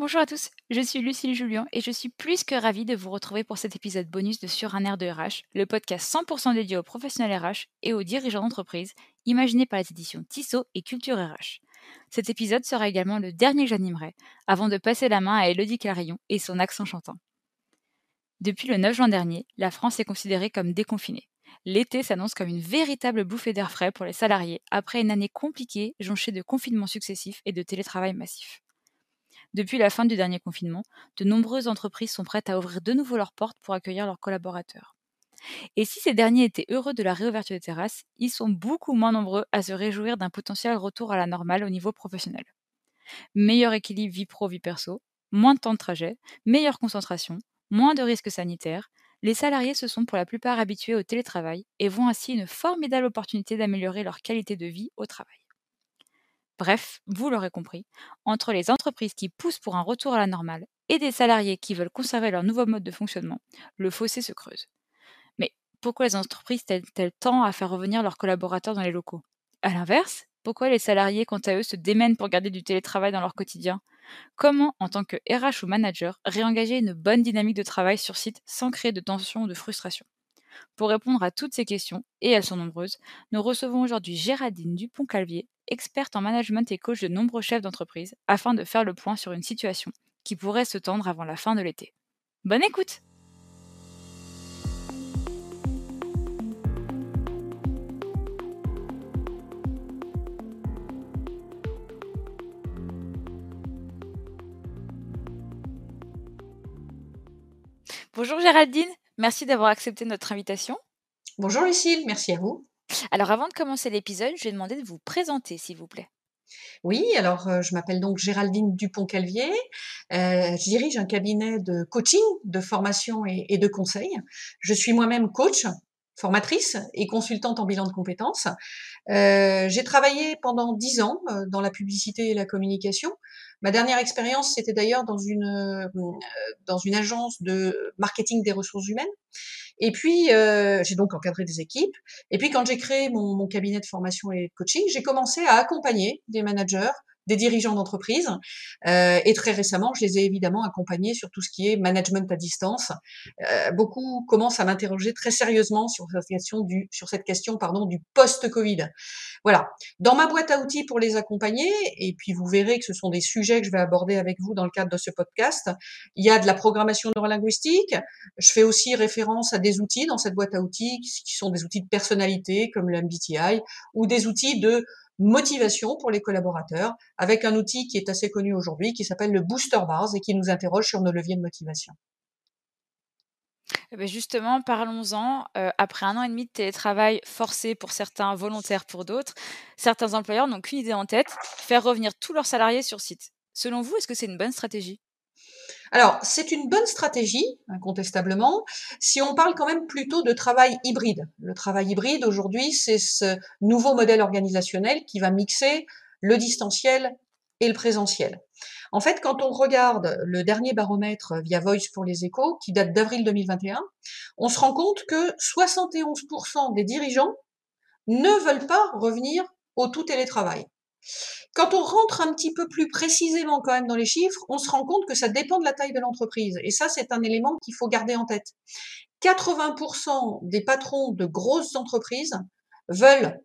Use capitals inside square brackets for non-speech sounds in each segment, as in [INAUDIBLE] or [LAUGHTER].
Bonjour à tous, je suis Lucille Julien et je suis plus que ravie de vous retrouver pour cet épisode bonus de Sur un air de RH, le podcast 100% dédié aux professionnels RH et aux dirigeants d'entreprise, imaginé par les éditions Tissot et Culture RH. Cet épisode sera également le dernier que j'animerai, avant de passer la main à Elodie Carillon et son accent chantant. Depuis le 9 juin dernier, la France est considérée comme déconfinée. L'été s'annonce comme une véritable bouffée d'air frais pour les salariés après une année compliquée jonchée de confinements successifs et de télétravail massif. Depuis la fin du dernier confinement, de nombreuses entreprises sont prêtes à ouvrir de nouveau leurs portes pour accueillir leurs collaborateurs. Et si ces derniers étaient heureux de la réouverture des terrasses, ils sont beaucoup moins nombreux à se réjouir d'un potentiel retour à la normale au niveau professionnel. Meilleur équilibre vie pro-vie perso, moins de temps de trajet, meilleure concentration, moins de risques sanitaires, les salariés se sont pour la plupart habitués au télétravail et voient ainsi une formidable opportunité d'améliorer leur qualité de vie au travail. Bref, vous l'aurez compris, entre les entreprises qui poussent pour un retour à la normale et des salariés qui veulent conserver leur nouveau mode de fonctionnement, le fossé se creuse. Mais pourquoi les entreprises tellent-elles tant à faire revenir leurs collaborateurs dans les locaux? À l'inverse, pourquoi les salariés, quant à eux, se démènent pour garder du télétravail dans leur quotidien? Comment, en tant que RH ou manager, réengager une bonne dynamique de travail sur site sans créer de tension ou de frustration? Pour répondre à toutes ces questions, et elles sont nombreuses, nous recevons aujourd'hui Géraldine Dupont-Calvier, experte en management et coach de nombreux chefs d'entreprise, afin de faire le point sur une situation qui pourrait se tendre avant la fin de l'été. Bonne écoute Bonjour Géraldine, merci d'avoir accepté notre invitation. Bonjour Lucille, merci à vous. Alors avant de commencer l'épisode, je vais demander de vous présenter, s'il vous plaît. Oui, alors euh, je m'appelle donc Géraldine Dupont-Calvier. Euh, je dirige un cabinet de coaching, de formation et, de conseil. Je suis moi-même coach, formatrice et consultante en bilan de compétences. Euh, j'ai travaillé pendant dix ans dans la publicité et la communication. Ma dernière expérience, c'était d'ailleurs dans une dans une agence de marketing des ressources humaines. Et puis, euh, j'ai donc encadré des équipes. Et puis, quand j'ai créé mon, mon, cabinet de formation et de coaching, j'ai commencé à accompagner des managers des dirigeants d'entreprise. Euh, et très récemment, je les ai évidemment accompagnés sur tout ce qui est management à distance. Euh, beaucoup commencent à m'interroger très sérieusement sur cette question du, sur cette question pardon, du post-Covid. Voilà. Dans ma boîte à outils pour les accompagner, et puis vous verrez que ce sont des sujets que je vais aborder avec vous dans le cadre de ce podcast, il y a de la programmation neurolinguistique. Je fais aussi référence à des outils dans cette boîte à outils qui sont des outils de personnalité comme le MBTI ou des outils de motivation pour les collaborateurs avec un outil qui est assez connu aujourd'hui qui s'appelle le Booster Bars et qui nous interroge sur nos leviers de motivation. Eh ben, justement, parlons-en. Euh, après un an et demi de télétravail forcé pour certains, volontaire pour d'autres, certains employeurs n'ont qu'une idée en tête, faire revenir tous leurs salariés sur site. Selon vous, est-ce que c'est une bonne stratégie? Alors, c'est une bonne stratégie, incontestablement, si on parle quand même plutôt de travail hybride. Le travail hybride, aujourd'hui, c'est ce nouveau modèle organisationnel qui va mixer le distanciel et le présentiel. En fait, quand on regarde le dernier baromètre via Voice pour les échos, qui date d'avril 2021, on se rend compte que 71% des dirigeants ne veulent pas revenir au tout télétravail. Quand on rentre un petit peu plus précisément quand même dans les chiffres, on se rend compte que ça dépend de la taille de l'entreprise. Et ça, c'est un élément qu'il faut garder en tête. 80% des patrons de grosses entreprises veulent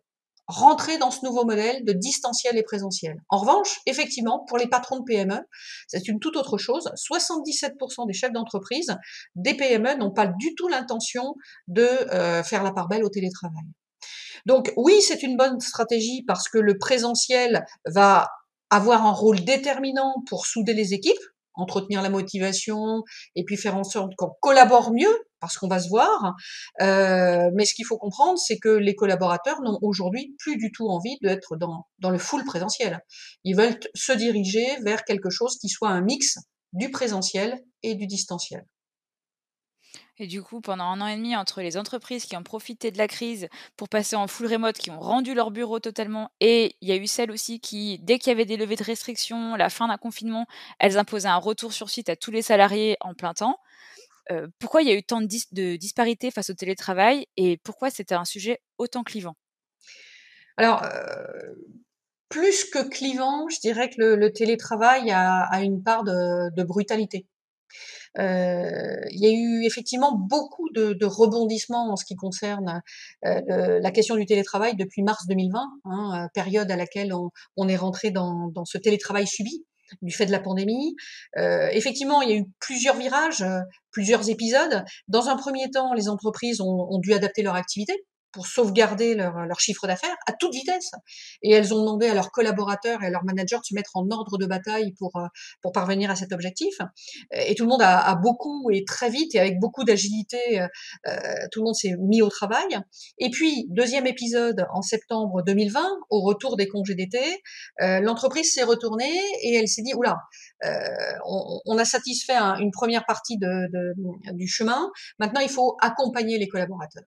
rentrer dans ce nouveau modèle de distanciel et présentiel. En revanche, effectivement, pour les patrons de PME, c'est une toute autre chose. 77% des chefs d'entreprise des PME n'ont pas du tout l'intention de euh, faire la part belle au télétravail. Donc oui, c'est une bonne stratégie parce que le présentiel va avoir un rôle déterminant pour souder les équipes, entretenir la motivation et puis faire en sorte qu'on collabore mieux parce qu'on va se voir. Euh, mais ce qu'il faut comprendre, c'est que les collaborateurs n'ont aujourd'hui plus du tout envie d'être dans, dans le full présentiel. Ils veulent se diriger vers quelque chose qui soit un mix du présentiel et du distanciel. Et du coup, pendant un an et demi, entre les entreprises qui ont profité de la crise pour passer en full remote, qui ont rendu leur bureau totalement, et il y a eu celles aussi qui, dès qu'il y avait des levées de restrictions, la fin d'un confinement, elles imposaient un retour sur site à tous les salariés en plein temps. Euh, pourquoi il y a eu tant de, de disparités face au télétravail et pourquoi c'était un sujet autant clivant? Alors, euh, plus que clivant, je dirais que le, télétravail a, une part de, brutalité. Euh, il y a eu effectivement beaucoup de, rebondissements en ce qui concerne euh, la question du télétravail depuis mars 2020, hein, période à laquelle on, est rentré dans, ce télétravail subi du fait de la pandémie. Euh, effectivement, il y a eu plusieurs virages, plusieurs épisodes. Dans un premier temps, les entreprises ont dû adapter leur activité pour sauvegarder leur, leur chiffre d'affaires à toute vitesse. Et elles ont demandé à leurs collaborateurs et à leurs managers de se mettre en ordre de bataille pour, euh, pour parvenir à cet objectif. Et tout le monde a, a beaucoup et très vite et avec beaucoup d'agilité, euh, euh tout le monde s'est mis au travail. Et puis, deuxième épisode en septembre 2020, au retour des congés d'été, euh, l'entreprise s'est retournée et elle s'est dit, oula, on, on, a satisfait une première partie de, de, du chemin, maintenant il faut accompagner les collaborateurs.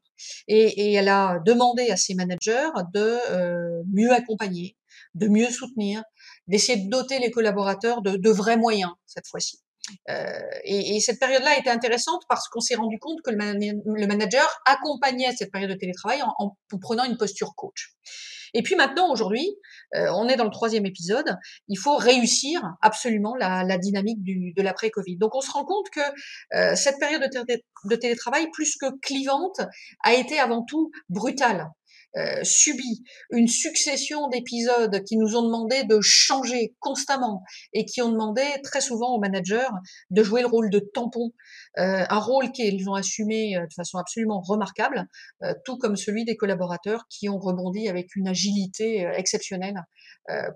Et, et elle a demander à ses managers de euh, mieux accompagner, de mieux soutenir, d'essayer de doter les collaborateurs de, vrais moyens cette fois-ci. Euh, et, cette période-là était intéressante parce qu'on s'est rendu compte que le, manager accompagnait cette période de télétravail en prenant une posture coach. Et puis maintenant, aujourd'hui, euh, on est dans le troisième épisode, il faut réussir absolument la, dynamique de l'après-Covid. Donc on se rend compte que euh, cette période de, télétravail, plus que clivante, a été avant tout brutale. Euh, subi une succession d'épisodes qui nous ont demandé de changer constamment et qui ont demandé très souvent aux managers de jouer le rôle de tampon, euh, un rôle qu'ils ont assumé euh, de façon absolument remarquable, tout comme celui des collaborateurs qui ont rebondi avec une agilité exceptionnelle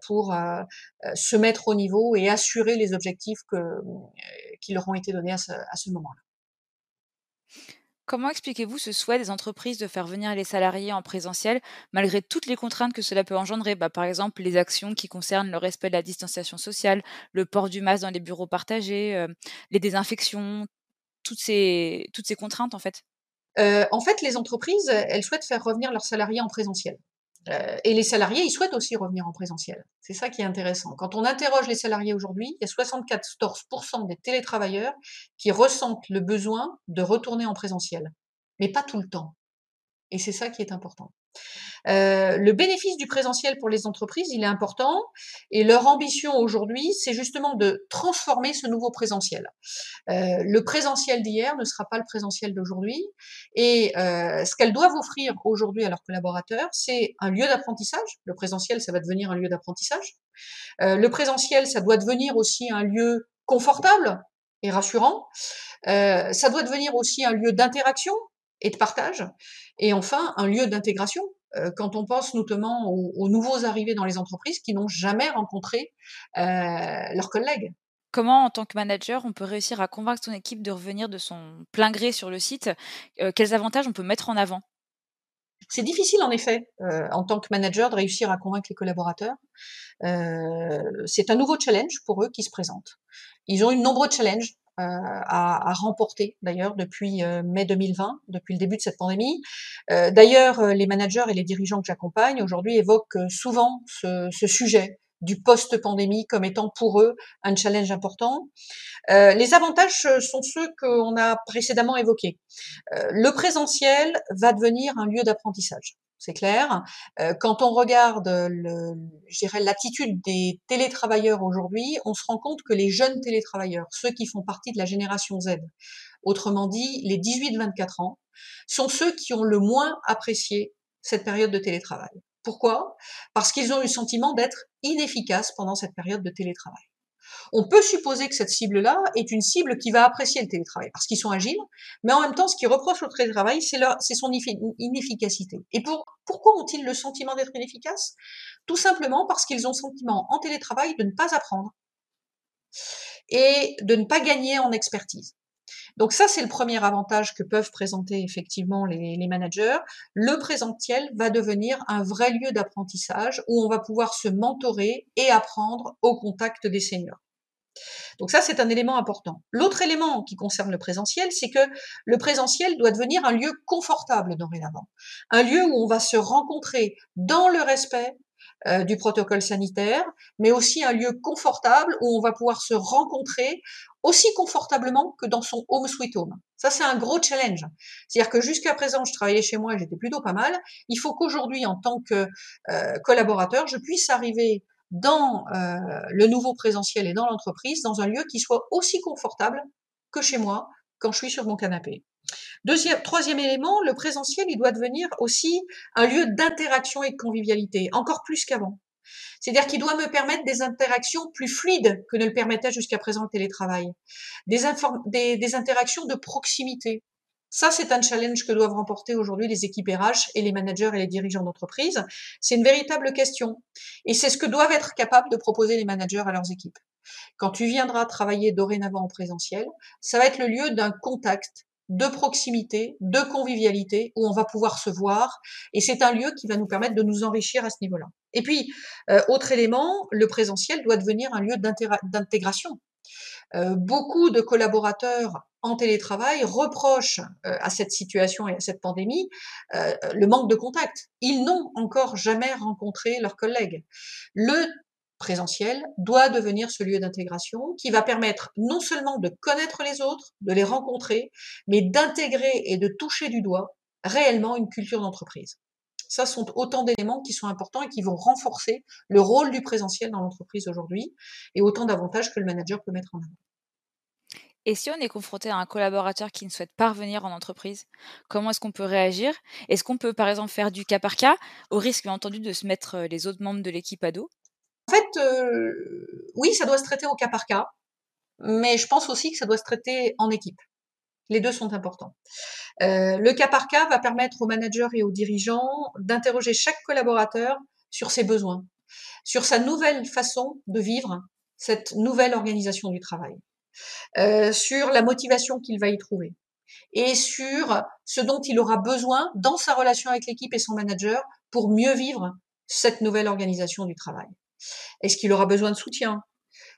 pour se mettre au niveau et assurer les objectifs qui leur ont été donnés à ce moment-là. Comment expliquez-vous ce souhait des entreprises de faire venir les salariés en présentiel malgré toutes les contraintes que cela peut engendrer? Bah, Par exemple, les actions qui concernent le respect de la distanciation sociale, le port du masque dans les bureaux partagés, euh, les désinfections, toutes ces, contraintes en fait? Euh, En fait, les entreprises, elles souhaitent faire revenir leurs salariés en présentiel. Euh, et les salariés, ils souhaitent aussi revenir en présentiel. C'est ça qui est intéressant. Quand on interroge les salariés aujourd'hui, il y a 74% des télétravailleurs qui ressentent le besoin de retourner en présentiel, mais pas tout le temps. Et c'est ça qui est important. Euh, le bénéfice du présentiel pour les entreprises, il est important et leur ambition aujourd'hui, c'est justement de transformer ce nouveau présentiel. Euh, le présentiel d'hier ne sera pas le présentiel d'aujourd'hui et euh, ce qu'elles doivent offrir aujourd'hui à leurs collaborateurs, c'est un lieu d'apprentissage. Le présentiel, ça va devenir un lieu d'apprentissage. le présentiel, ça doit devenir aussi un lieu confortable et rassurant. ça doit devenir aussi un lieu d'interaction et de partage. Et enfin, un lieu d'intégration, euh, quand on pense notamment aux, nouveaux arrivés dans les entreprises qui n'ont jamais rencontré euh, leurs collègues. Comment, en tant que manager, on peut réussir à convaincre son équipe de revenir de son plein gré sur le site euh, Quels avantages on peut mettre en avant? C'est difficile en effet, en tant que manager, de réussir à convaincre les collaborateurs. c'est un nouveau challenge pour eux qui se présente. Ils ont eu de nombreux challenges à, à, remporter d'ailleurs depuis euh, mai 2020, depuis le début de cette pandémie. Euh, d'ailleurs, les managers et les dirigeants que j'accompagne aujourd'hui évoquent souvent ce, sujet du post-pandémie comme étant pour eux un challenge important. Euh, les avantages sont ceux qu'on a précédemment évoqués. Euh, le présentiel va devenir un lieu d'apprentissage c'est clair. Euh, quand on regarde le, l'attitude des télétravailleurs aujourd'hui, on se rend compte que les jeunes télétravailleurs, ceux qui font partie de la génération Z, autrement dit les 18-24 ans, sont ceux qui ont le moins apprécié cette période de télétravail. Pourquoi? Parce qu'ils ont eu le sentiment d'être inefficaces pendant cette période de télétravail. On peut supposer que cette cible-là est une cible qui va apprécier le télétravail parce qu'ils sont agiles, mais en même temps, ce qu'ils reprochent au télétravail, c'est son inefficacité. Et pourquoi ont-ils le sentiment d'être inefficaces? Tout simplement parce qu'ils ont le sentiment en télétravail de ne pas apprendre et de ne pas gagner en expertise. Donc ça, c'est le premier avantage que peuvent présenter effectivement les, managers. Le présentiel va devenir un vrai lieu d'apprentissage où on va pouvoir se mentorer et apprendre au contact des seniors. Donc ça, c'est un élément important. L'autre élément qui concerne le présentiel, c'est que le présentiel doit devenir un lieu confortable dorénavant. Un lieu où on va se rencontrer dans le respect, euh, du protocole sanitaire, mais aussi un lieu confortable où on va pouvoir se rencontrer aussi confortablement que dans son home sweet home. Ça, c'est un gros challenge. C'est-à-dire que jusqu'à présent, je travaillais chez moi et j'étais plutôt pas mal. Il faut qu'aujourd'hui, en tant que euh, collaborateur, je puisse arriver dans euh, le nouveau présentiel et dans l'entreprise, dans un lieu qui soit aussi confortable que chez moi quand je suis sur mon canapé. Deuxième, troisième élément, le présentiel, il doit devenir aussi un lieu d'interaction et de convivialité, encore plus qu'avant. C'est-à-dire qu'il doit me permettre des interactions plus fluides que ne le permettait jusqu'à présent le télétravail, des, des, interactions de proximité. Ça, c'est un challenge que doivent remporter aujourd'hui les équipes RH et les managers et les dirigeants d'entreprise. C'est une véritable question. Et c'est ce que doivent être capables de proposer les managers à leurs équipes. Quand tu viendras travailler dorénavant en présentiel, ça va être le lieu d'un contact, de proximité, de convivialité, où on va pouvoir se voir. Et c'est un lieu qui va nous permettre de nous enrichir à ce niveau-là. Et puis, euh, autre élément, le présentiel doit devenir un lieu d'intégration. Euh, beaucoup de collaborateurs en télétravail reprochent euh, à cette situation et à cette pandémie le manque de contact. Ils n'ont encore jamais rencontré leurs collègues. Présentiel doit devenir ce lieu d'intégration qui va permettre non seulement de connaître les autres, de les rencontrer, mais d'intégrer et de toucher du doigt réellement une culture d'entreprise. Ça sont autant d'éléments qui sont importants et qui vont renforcer le rôle du présentiel dans l'entreprise aujourd'hui et autant d'avantages que le manager peut mettre en avant. Et si on est confronté à un collaborateur qui ne souhaite pas revenir en entreprise, comment est-ce qu'on peut réagir? Est-ce qu'on peut par exemple faire du cas par cas, au risque bien entendu de se mettre euh, les autres membres de l'équipe à dos? En fait, euh, oui, ça doit se traiter au cas par cas, mais je pense aussi que ça doit se traiter en équipe. Les deux sont importants. Euh, le cas par cas va permettre aux managers et aux dirigeants d'interroger chaque collaborateur sur ses besoins, sur sa nouvelle façon de vivre cette nouvelle organisation du travail, euh, sur la motivation qu'il va y trouver et sur ce dont il aura besoin dans sa relation avec l'équipe et son manager pour mieux vivre cette nouvelle organisation du travail. Est-ce qu'il aura besoin de soutien?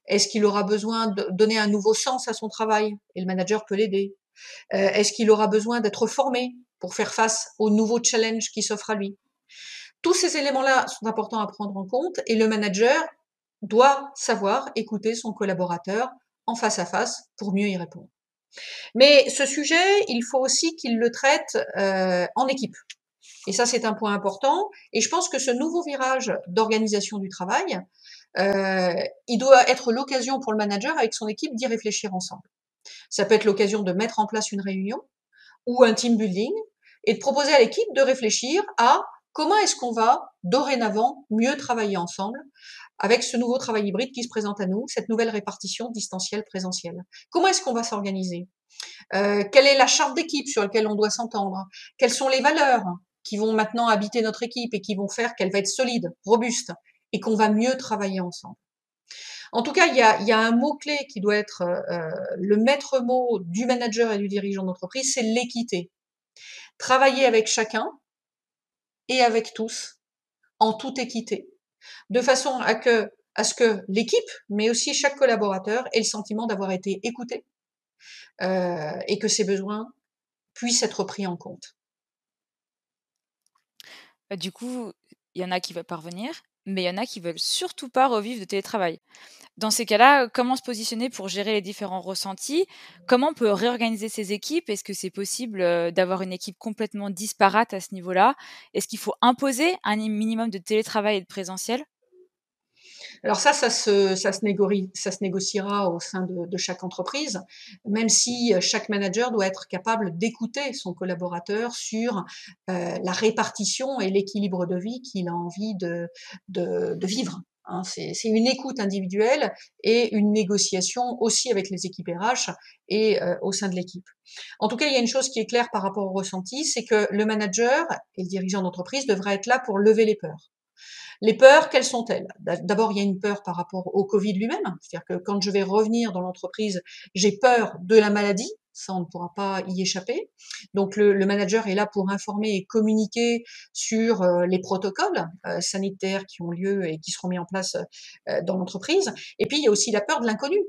Est-ce qu'il aura besoin de donner un nouveau sens à son travail Et le manager peut l'aider? Euh, est-ce qu'il aura besoin d'être formé pour faire face aux nouveaux challenges qui s'offrent à lui? Tous ces éléments-là sont importants à prendre en compte et le manager doit savoir écouter son collaborateur en face à face pour mieux y répondre. Mais ce sujet, il faut aussi qu'il le traite euh, en équipe. Et ça, c'est un point important. Et je pense que ce nouveau virage d'organisation du travail, euh, il doit être l'occasion pour le manager avec son équipe d'y réfléchir ensemble. Ça peut être l'occasion de mettre en place une réunion ou un team building et de proposer à l'équipe de réfléchir à comment est-ce qu'on va dorénavant mieux travailler ensemble avec ce nouveau travail hybride qui se présente à nous, cette nouvelle répartition distancielle-présentielle. Comment est-ce qu'on va s'organiser? Euh, Quelle est la charte d'équipe sur laquelle on doit s'entendre? Quelles sont les valeurs? Qui vont maintenant habiter notre équipe et qui vont faire qu'elle va être solide, robuste et qu'on va mieux travailler ensemble. En tout cas, il y a, un mot-clé qui doit être euh, le maître mot du manager et du dirigeant d'entreprise, c'est l'équité. Travailler avec chacun et avec tous en toute équité, de façon à, que, à ce que l'équipe, mais aussi chaque collaborateur, ait le sentiment d'avoir été écouté euh, et que ses besoins puissent être pris en compte. Bah, du coup, il y en a qui veulent parvenir, mais il y en a qui veulent surtout pas revivre de télétravail. Dans ces cas-là, comment se positionner pour gérer les différents ressentis? Comment on peut réorganiser ces équipes? Est-ce que c'est possible d'avoir une équipe complètement disparate à ce niveau-là? Est-ce qu'il faut imposer un minimum de télétravail et de présentiel? Alors ça, ça se, ça se, négociera au sein de, chaque entreprise, même si euh, chaque manager doit être capable d'écouter son collaborateur sur euh, la répartition et l'équilibre de vie qu'il a envie de, de, de vivre. Hein, c'est une écoute individuelle et une négociation aussi avec les équipes RH et euh, au sein de l'équipe. En tout cas, il y a une chose qui est claire par rapport au ressenti, c'est que le manager et le dirigeant d'entreprise devraient être là pour lever les peurs. Les peurs, quelles sont-elles? D'abord, il y a une peur par rapport au Covid lui-même, c'est-à-dire que quand je vais revenir dans l'entreprise, j'ai peur de la maladie, ça on ne pourra pas y échapper. Donc le, manager est là pour informer et communiquer sur euh, les protocoles euh, sanitaires qui ont lieu et qui seront mis en place euh, dans l'entreprise. Et puis il y a aussi la peur de l'inconnu.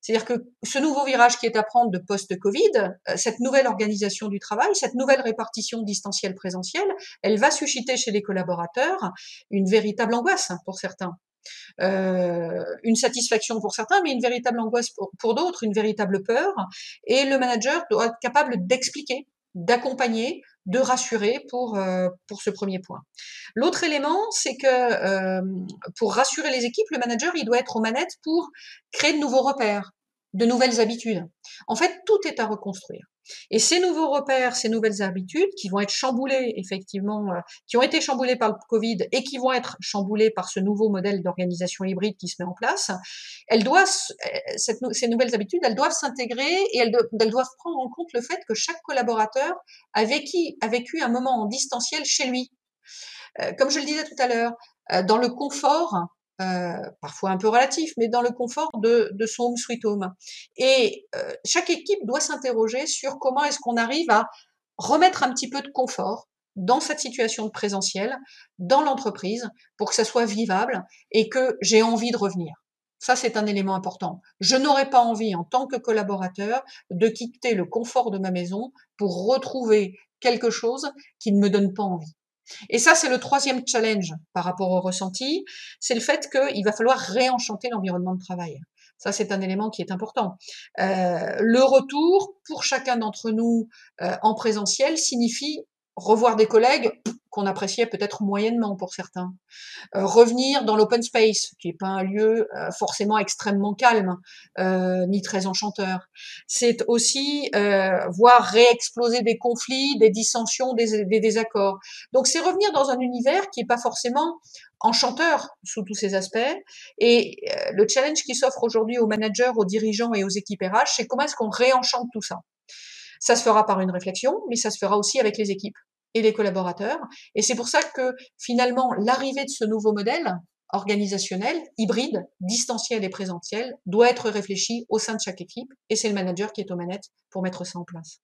C'est-à-dire que ce nouveau virage qui est à prendre de post-Covid, euh, cette nouvelle organisation du travail, cette nouvelle répartition distancielle-présentielle, elle va susciter chez les collaborateurs une véritable angoisse pour certains. Euh, une satisfaction pour certains, mais une véritable angoisse pour d'autres, une véritable peur. Et le manager doit être capable d'expliquer, d'accompagner, de rassurer pour, euh, pour ce premier point. L'autre élément, c'est que euh, pour rassurer les équipes, le manager, il doit être aux manettes pour créer de nouveaux repères, de nouvelles habitudes. En fait, tout est à reconstruire. Et ces nouveaux repères, ces nouvelles habitudes qui vont être chamboulées, effectivement, euh, qui ont été chamboulées par le Covid et qui vont être chamboulées par ce nouveau modèle d'organisation hybride qui se met en place, elles doivent, cette, ces nouvelles habitudes, elles doivent s'intégrer et elles, doivent prendre en compte le fait que chaque collaborateur a vécu, a vécu un moment en distanciel chez lui. Euh, comme je le disais tout à l'heure, euh, dans le confort euh, parfois un peu relatif, mais dans le confort de, de son home sweet home. Et euh, chaque équipe doit s'interroger sur comment est-ce qu'on arrive à remettre un petit peu de confort dans cette situation de présentiel, dans l'entreprise, pour que ça soit vivable et que j'ai envie de revenir. Ça, c'est un élément important. Je n'aurais pas envie, en tant que collaborateur, de quitter le confort de ma maison pour retrouver quelque chose qui ne me donne pas envie. Et ça, c'est le troisième challenge par rapport au ressenti, c'est le fait qu'il va falloir réenchanter l'environnement de travail. Ça, c'est un élément qui est important. Euh, le retour, pour chacun d'entre nous euh, en présentiel, signifie revoir des collègues qu'on appréciait peut-être moyennement pour certains. Euh, revenir dans l'open space, qui n'est pas un lieu euh, forcément extrêmement calme, euh, ni très enchanteur. C'est aussi voir réexploser des conflits, des dissensions, des, des désaccords. Donc c'est revenir dans un univers qui n'est pas forcément enchanteur sous tous ces aspects. Et le challenge qui s'offre aujourd'hui aux managers, aux dirigeants et aux équipes RH, c'est comment est-ce qu'on réenchante tout ça. Ça se fera par une réflexion, mais ça se fera aussi avec les équipes et les collaborateurs. Et c'est pour ça que finalement, l'arrivée de ce nouveau modèle organisationnel, hybride, distanciel et présentiel, doit être réfléchi au sein de chaque équipe. Et c'est le manager qui est aux manettes pour mettre ça en place.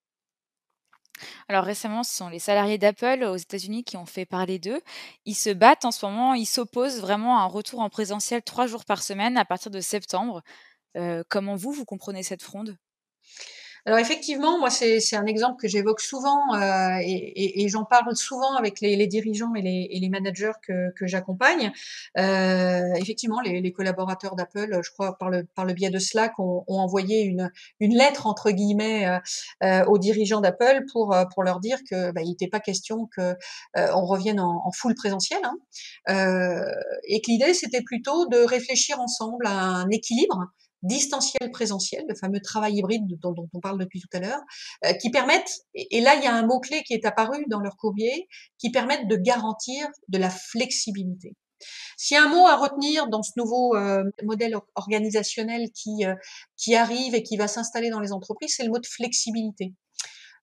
Alors récemment, ce sont les salariés d'Apple aux États-Unis qui ont fait parler d'eux. Ils se battent en ce moment, ils s'opposent vraiment à un retour en présentiel trois jours par semaine à partir de septembre. Euh, comment vous, vous comprenez cette fronde? Alors effectivement, moi c'est un exemple que j'évoque souvent euh, et, j'en parle souvent avec les, dirigeants et les, managers que, j'accompagne. Euh, effectivement, les, collaborateurs d'Apple, je crois par le, biais de Slack, ont, envoyé une, lettre entre guillemets euh, aux dirigeants d'Apple pour leur dire que bah, il n'était pas question que on revienne en, en full présentiel hein, et que l'idée c'était plutôt de réfléchir ensemble à un équilibre distanciel présentiel, le fameux travail hybride dont, on parle depuis tout à l'heure, euh, qui permettent, et, là il y a un mot-clé qui est apparu dans leur courrier, qui permettent de garantir de la flexibilité. S'il y a un mot à retenir dans ce nouveau euh, modèle organisationnel qui, euh, qui arrive et qui va s'installer dans les entreprises, c'est le mot de flexibilité.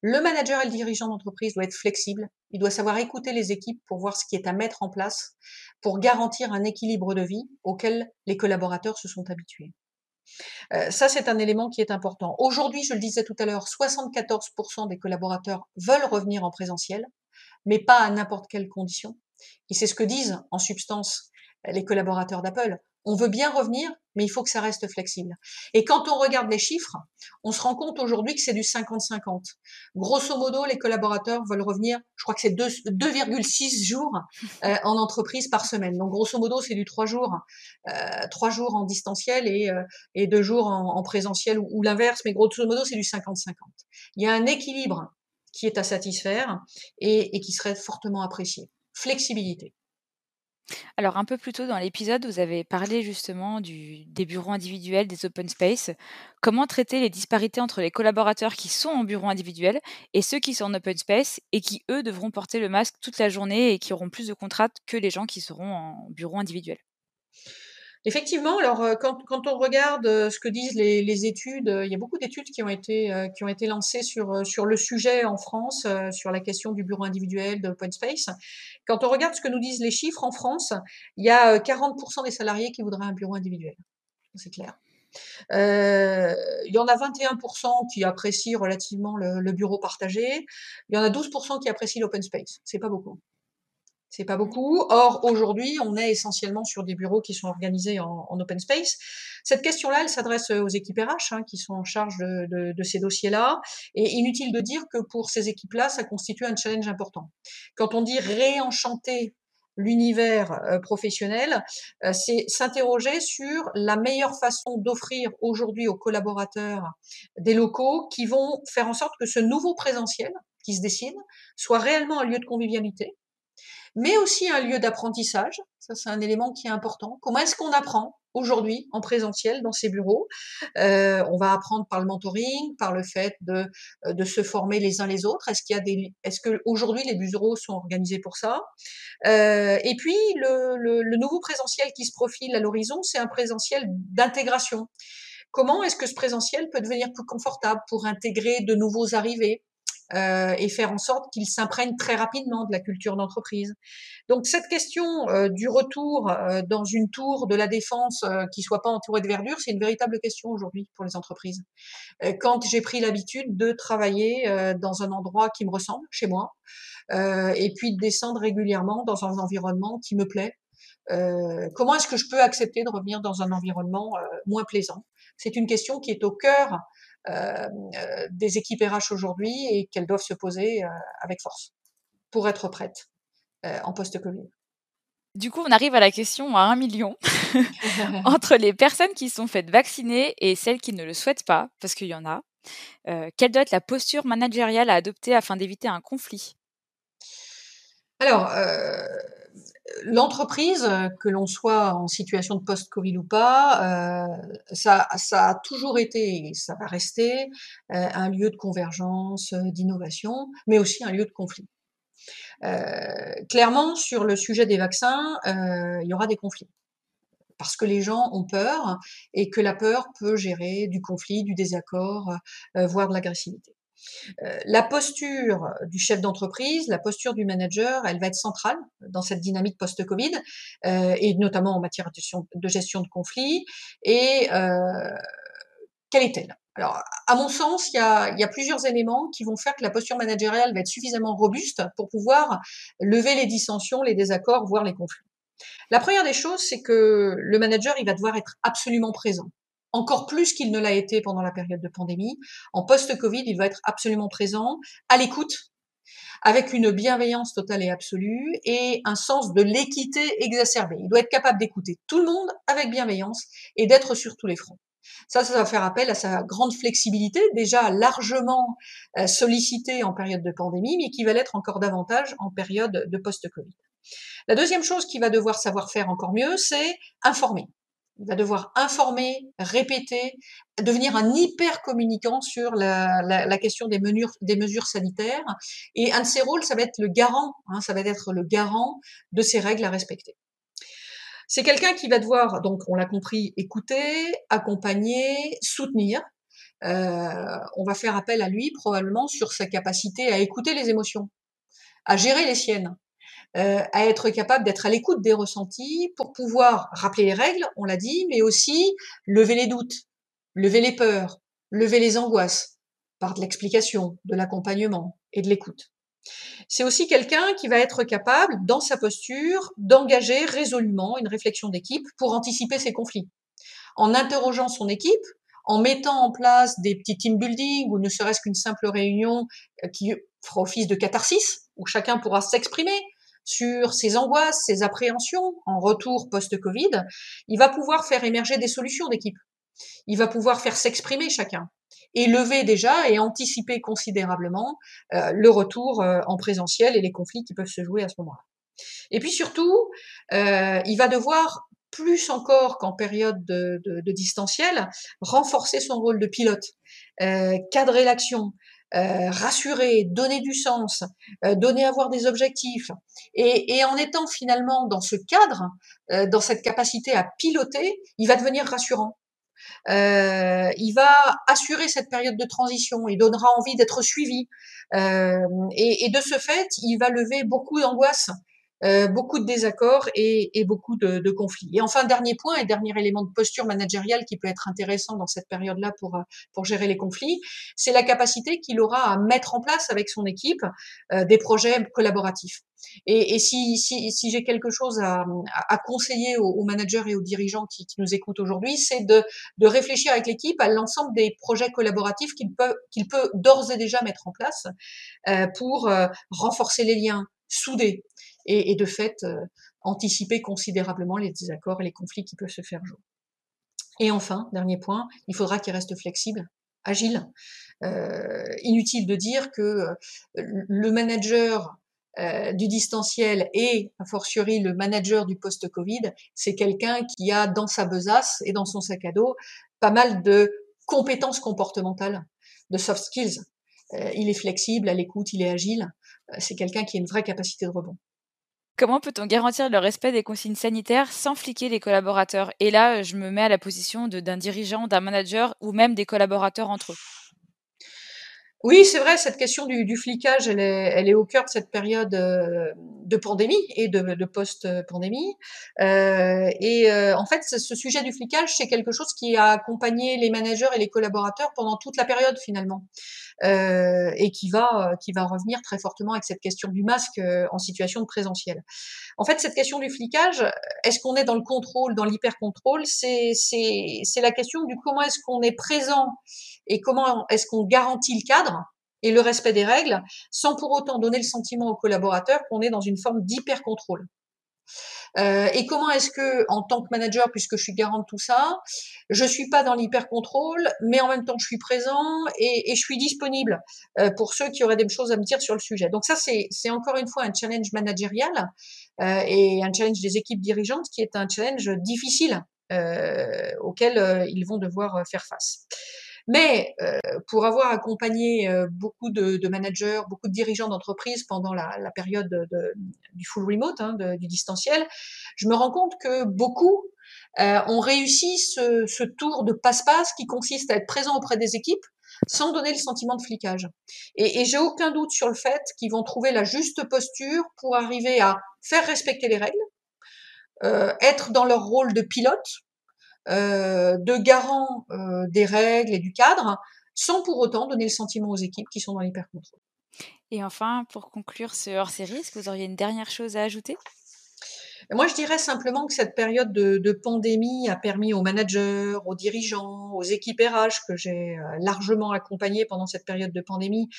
Le manager et le dirigeant d'entreprise doit être flexible. Il doit savoir écouter les équipes pour voir ce qui est à mettre en place pour garantir un équilibre de vie auquel les collaborateurs se sont habitués. Euh, ça, c'est un élément qui est important. Aujourd'hui, je le disais tout à l'heure, 74% des collaborateurs veulent revenir en présentiel, mais pas à n'importe quelle condition. Et c'est ce que disent en substance les collaborateurs d'Apple on veut bien revenir, mais il faut que ça reste flexible. Et quand on regarde les chiffres, on se rend compte aujourd'hui que c'est du 50-50. Grosso modo, les collaborateurs veulent revenir, je crois que c'est 2,6 jours euh, en entreprise par semaine. Donc grosso modo, c'est du 3 jours, euh, 3 jours en distanciel et, euh, et 2 jours en, présentiel ou, l'inverse, mais grosso modo, c'est du 50-50. Il y a un équilibre qui est à satisfaire et qui serait fortement apprécié. Flexibilité. Alors, un peu plus tôt dans l'épisode, vous avez parlé justement des bureaux individuels, des open space. Comment traiter les disparités entre les collaborateurs qui sont en bureau individuel et ceux qui sont en open space et qui, eux, devront porter le masque toute la journée et qui auront plus de contrats que les gens qui seront en bureau individuel? Effectivement, alors euh, quand, on regarde euh, ce que disent les, études, euh, il y a beaucoup d'études qui ont été qui ont été lancées sur sur le sujet en France, sur la question du bureau individuel, de open space. Quand on regarde ce que nous disent les chiffres en France, il y a 40% des salariés qui voudraient un bureau individuel. C'est clair. Il y en a 21% qui apprécient relativement le, le, bureau partagé. Il y en a 12% qui apprécient l'open space. C'est pas beaucoup C'est pas beaucoup. Or, aujourd'hui, on est essentiellement sur des bureaux qui sont organisés en, open space. Cette question-là, elle s'adresse aux équipes RH hein, qui sont en charge de, de ces dossiers-là. Et inutile de dire que pour ces équipes-là, ça constitue un challenge important. Quand on dit réenchanter l'univers euh, professionnel, euh, c'est s'interroger sur la meilleure façon d'offrir aujourd'hui aux collaborateurs des locaux qui vont faire en sorte que ce nouveau présentiel qui se dessine soit réellement un lieu de convivialité, mais aussi un lieu d'apprentissage. Ça, c'est un élément qui est important. Comment est-ce qu'on apprend aujourd'hui en présentiel dans ces bureaux? Euh, on va apprendre par le mentoring, par le fait de, euh, de se former les uns les autres. Est-ce qu'il y a des, est-ce que aujourd'hui les bureaux sont organisés pour ça? Euh, Et puis le, le, le nouveau présentiel qui se profile à l'horizon, c'est un présentiel d'intégration. Comment est-ce que ce présentiel peut devenir plus confortable pour intégrer de nouveaux arrivés? Euh, et faire en sorte qu'ils s'imprègnent très rapidement de la culture d'entreprise. Donc cette question euh, du retour euh, dans une tour de la défense qui soit pas entourée de verdure, c'est une véritable question aujourd'hui pour les entreprises. quand j'ai pris l'habitude de travailler dans un endroit qui me ressemble, chez moi, et puis de descendre régulièrement dans un environnement qui me plaît, comment est-ce que je peux accepter de revenir dans un environnement moins plaisant? C'est une question qui est au cœur des équipes RH aujourd'hui et qu'elles doivent se poser euh, avec force pour être prêtes en post-Covid. Du coup, on arrive à la question à un million. [LAUGHS] [LAUGHS] Entre les personnes qui sont faites vacciner et celles qui ne le souhaitent pas, parce qu'il y en a, quelle doit être la posture managériale à adopter afin d'éviter un conflit? Alors, l'entreprise, que l'on soit en situation de post-Covid ou pas, euh, ça, a toujours été et ça va rester euh, un lieu de convergence, euh, d'innovation, mais aussi un lieu de conflit. clairement, sur le sujet des vaccins, il y aura des conflits parce que les gens ont peur et que la peur peut gérer du conflit, du désaccord, voire de l'agressivité. Euh, la posture du chef d'entreprise, la posture du manager, elle va être centrale dans cette dynamique post-Covid, euh, et notamment en matière de gestion de, conflits. Et euh, quelle est-elle? Alors, à mon sens, il y, a, il y, a, plusieurs éléments qui vont faire que la posture managériale va être suffisamment robuste pour pouvoir lever les dissensions, les désaccords, voire les conflits. La première des choses, c'est que le manager, il va devoir être absolument présent encore plus qu'il ne l'a été pendant la période de pandémie. En post-Covid, il va être absolument présent, à l'écoute, avec une bienveillance totale et absolue et un sens de l'équité exacerbé. Il doit être capable d'écouter tout le monde avec bienveillance et d'être sur tous les fronts. Ça, ça va faire appel à sa grande flexibilité, déjà largement euh, sollicitée en période de pandémie, mais qui va l'être encore davantage en période de post-Covid. La deuxième chose qu'il va devoir savoir faire encore mieux, c'est informer. Il va devoir informer, répéter, devenir un hyper communicant sur la, question des, mesures sanitaires. Et un de ses rôles, ça va être le garant, hein, ça va être le garant de ces règles à respecter. C'est quelqu'un qui va devoir, donc on l'a compris, écouter, accompagner, soutenir. Euh, on va faire appel à lui probablement sur sa capacité à écouter les émotions, à gérer les siennes, euh, à être capable d'être à l'écoute des ressentis pour pouvoir rappeler les règles, on l'a dit, mais aussi lever les doutes, lever les peurs, lever les angoisses par de l'explication, de l'accompagnement et de l'écoute. C'est aussi quelqu'un qui va être capable, dans sa posture, d'engager résolument une réflexion d'équipe pour anticiper ces conflits. En interrogeant son équipe, en mettant en place des petits team building ou ne serait-ce qu'une simple réunion euh, qui fera office de catharsis, où chacun pourra s'exprimer, sur ses angoisses, ses appréhensions en retour post-Covid, il va pouvoir faire émerger des solutions d'équipe. Il va pouvoir faire s'exprimer chacun et lever déjà et anticiper considérablement euh, le retour euh, en présentiel et les conflits qui peuvent se jouer à ce moment-là. Et puis surtout, euh, il va devoir plus encore qu'en période de, de, distanciel, renforcer son rôle de pilote, cadrer l'action, euh, rassurer, donner du sens, euh, donner avoir des objectifs. Et, en étant finalement dans ce cadre, euh, dans cette capacité à piloter, il va devenir rassurant. il va assurer cette période de transition, il donnera envie d'être suivi. Et, et, de ce fait, il va lever beaucoup d'angoisse euh, beaucoup de désaccords et, et beaucoup de, de, conflits. Et enfin, dernier point et dernier élément de posture managériale qui peut être intéressant dans cette période-là pour, euh, pour gérer les conflits, c'est la capacité qu'il aura à mettre en place avec son équipe euh, des projets collaboratifs. Et, et si, si, si j'ai quelque chose à, à conseiller aux, aux, managers et aux dirigeants qui, qui nous écoutent aujourd'hui, c'est de, de réfléchir avec l'équipe à l'ensemble des projets collaboratifs qu'il peut, qu'il peut d'ores et déjà mettre en place euh, pour euh, renforcer les liens, souder et, de fait euh, anticiper considérablement les désaccords et les conflits qui peuvent se faire jour. Et enfin, dernier point, il faudra qu'il reste flexible, agile. Euh, inutile de dire que euh, le manager du distanciel et a fortiori le manager du post-Covid, c'est quelqu'un qui a dans sa besace et dans son sac à dos pas mal de compétences comportementales, de soft skills. Il est flexible, à l'écoute, il est agile. C'est quelqu'un qui a une vraie capacité de rebond. Comment peut-on garantir le respect des consignes sanitaires sans fliquer les collaborateurs? Et là, je me mets à la position d'un dirigeant, d'un manager ou même des collaborateurs entre eux. Oui, c'est vrai, cette question du, flicage, elle est, au cœur de cette période euh, de pandémie et de, post-pandémie. Euh, et euh, en fait, ce sujet du flicage, c'est quelque chose qui a accompagné les managers et les collaborateurs pendant toute la période finalement, et qui va, qui va revenir très fortement avec cette question du masque en situation de présentiel. En fait, cette question du flicage, est-ce qu'on est dans le contrôle, dans l'hyper-contrôle? C'est la question du comment est-ce qu'on est présent et comment est-ce qu'on garantit le cadre et le respect des règles sans pour autant donner le sentiment aux collaborateurs qu'on est dans une forme d'hyper-contrôle. Euh, et comment est-ce que, en tant que manager, puisque je suis garant de tout ça, je suis pas dans l'hyper-contrôle, mais en même temps je suis présent et, je suis disponible euh, pour ceux qui auraient des choses à me dire sur le sujet. Donc ça, c'est encore une fois un challenge managérial euh, et un challenge des équipes dirigeantes qui est un challenge difficile auquel ils vont devoir faire face. Mais euh, pour avoir accompagné euh, beaucoup de, de, managers, beaucoup de dirigeants d'entreprises pendant la, la période de, de, du full remote, hein, du distanciel, je me rends compte que beaucoup euh, ont réussi ce, ce tour de passe-passe qui consiste à être présent auprès des équipes sans donner le sentiment de flicage. Et, et j'ai aucun doute sur le fait qu'ils vont trouver la juste posture pour arriver à faire respecter les règles, euh, être dans leur rôle de pilote, de garant euh, des règles et du cadre, sans pour autant donner le sentiment aux équipes qui sont dans l'hyper-contrôle. Et enfin, pour conclure ce hors-série, est-ce que vous auriez une dernière chose à ajouter? Moi, je dirais simplement que cette période de, de, pandémie a permis aux managers, aux dirigeants, aux équipes RH que j'ai euh, largement accompagnées pendant cette période de pandémie,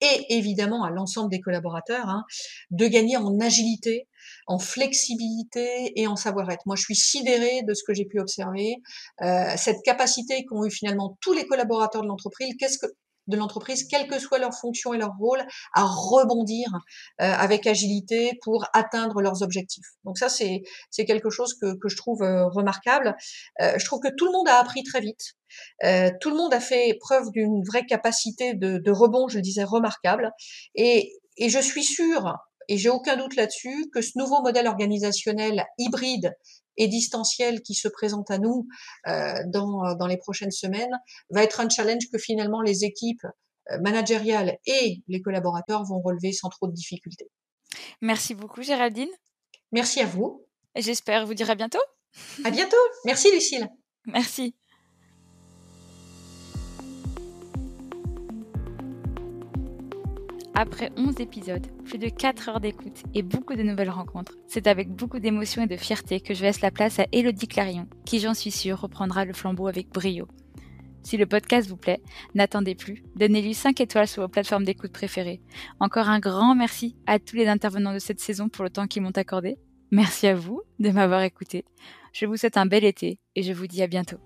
et évidemment à l'ensemble des collaborateurs, hein, de gagner en agilité, en flexibilité et en savoir-être. Moi, je suis sidérée de ce que j'ai pu observer, euh, cette capacité qu'ont eu finalement tous les collaborateurs de l'entreprise. Qu'est-ce que de l'entreprise, quelle que soit leur fonction et leur rôle, à rebondir euh, avec agilité pour atteindre leurs objectifs. Donc ça, c'est c'est quelque chose que, que je trouve euh, remarquable. Euh, je trouve que tout le monde a appris très vite. Euh, tout le monde a fait preuve d'une vraie capacité de, de, rebond, je le disais, remarquable. Et, et je suis sûre, et j'ai aucun doute là-dessus, que ce nouveau modèle organisationnel hybride et distanciel qui se présente à nous euh, dans, dans les prochaines semaines va être un challenge que finalement les équipes euh, managériales et les collaborateurs vont relever sans trop de difficultés. Merci beaucoup Géraldine. Merci à vous. J'espère vous dire à bientôt. À bientôt. Merci Lucille. Merci. Après 11 épisodes, plus de 4 heures d'écoute et beaucoup de nouvelles rencontres, c'est avec beaucoup d'émotion et de fierté que je laisse la place à Elodie Clarion, qui j'en suis sûre reprendra le flambeau avec brio. Si le podcast vous plaît, n'attendez plus, donnez-lui 5 étoiles sur vos plateformes d'écoute préférées. Encore un grand merci à tous les intervenants de cette saison pour le temps qu'ils m'ont accordé. Merci à vous de m'avoir écouté. Je vous souhaite un bel été et je vous dis à bientôt.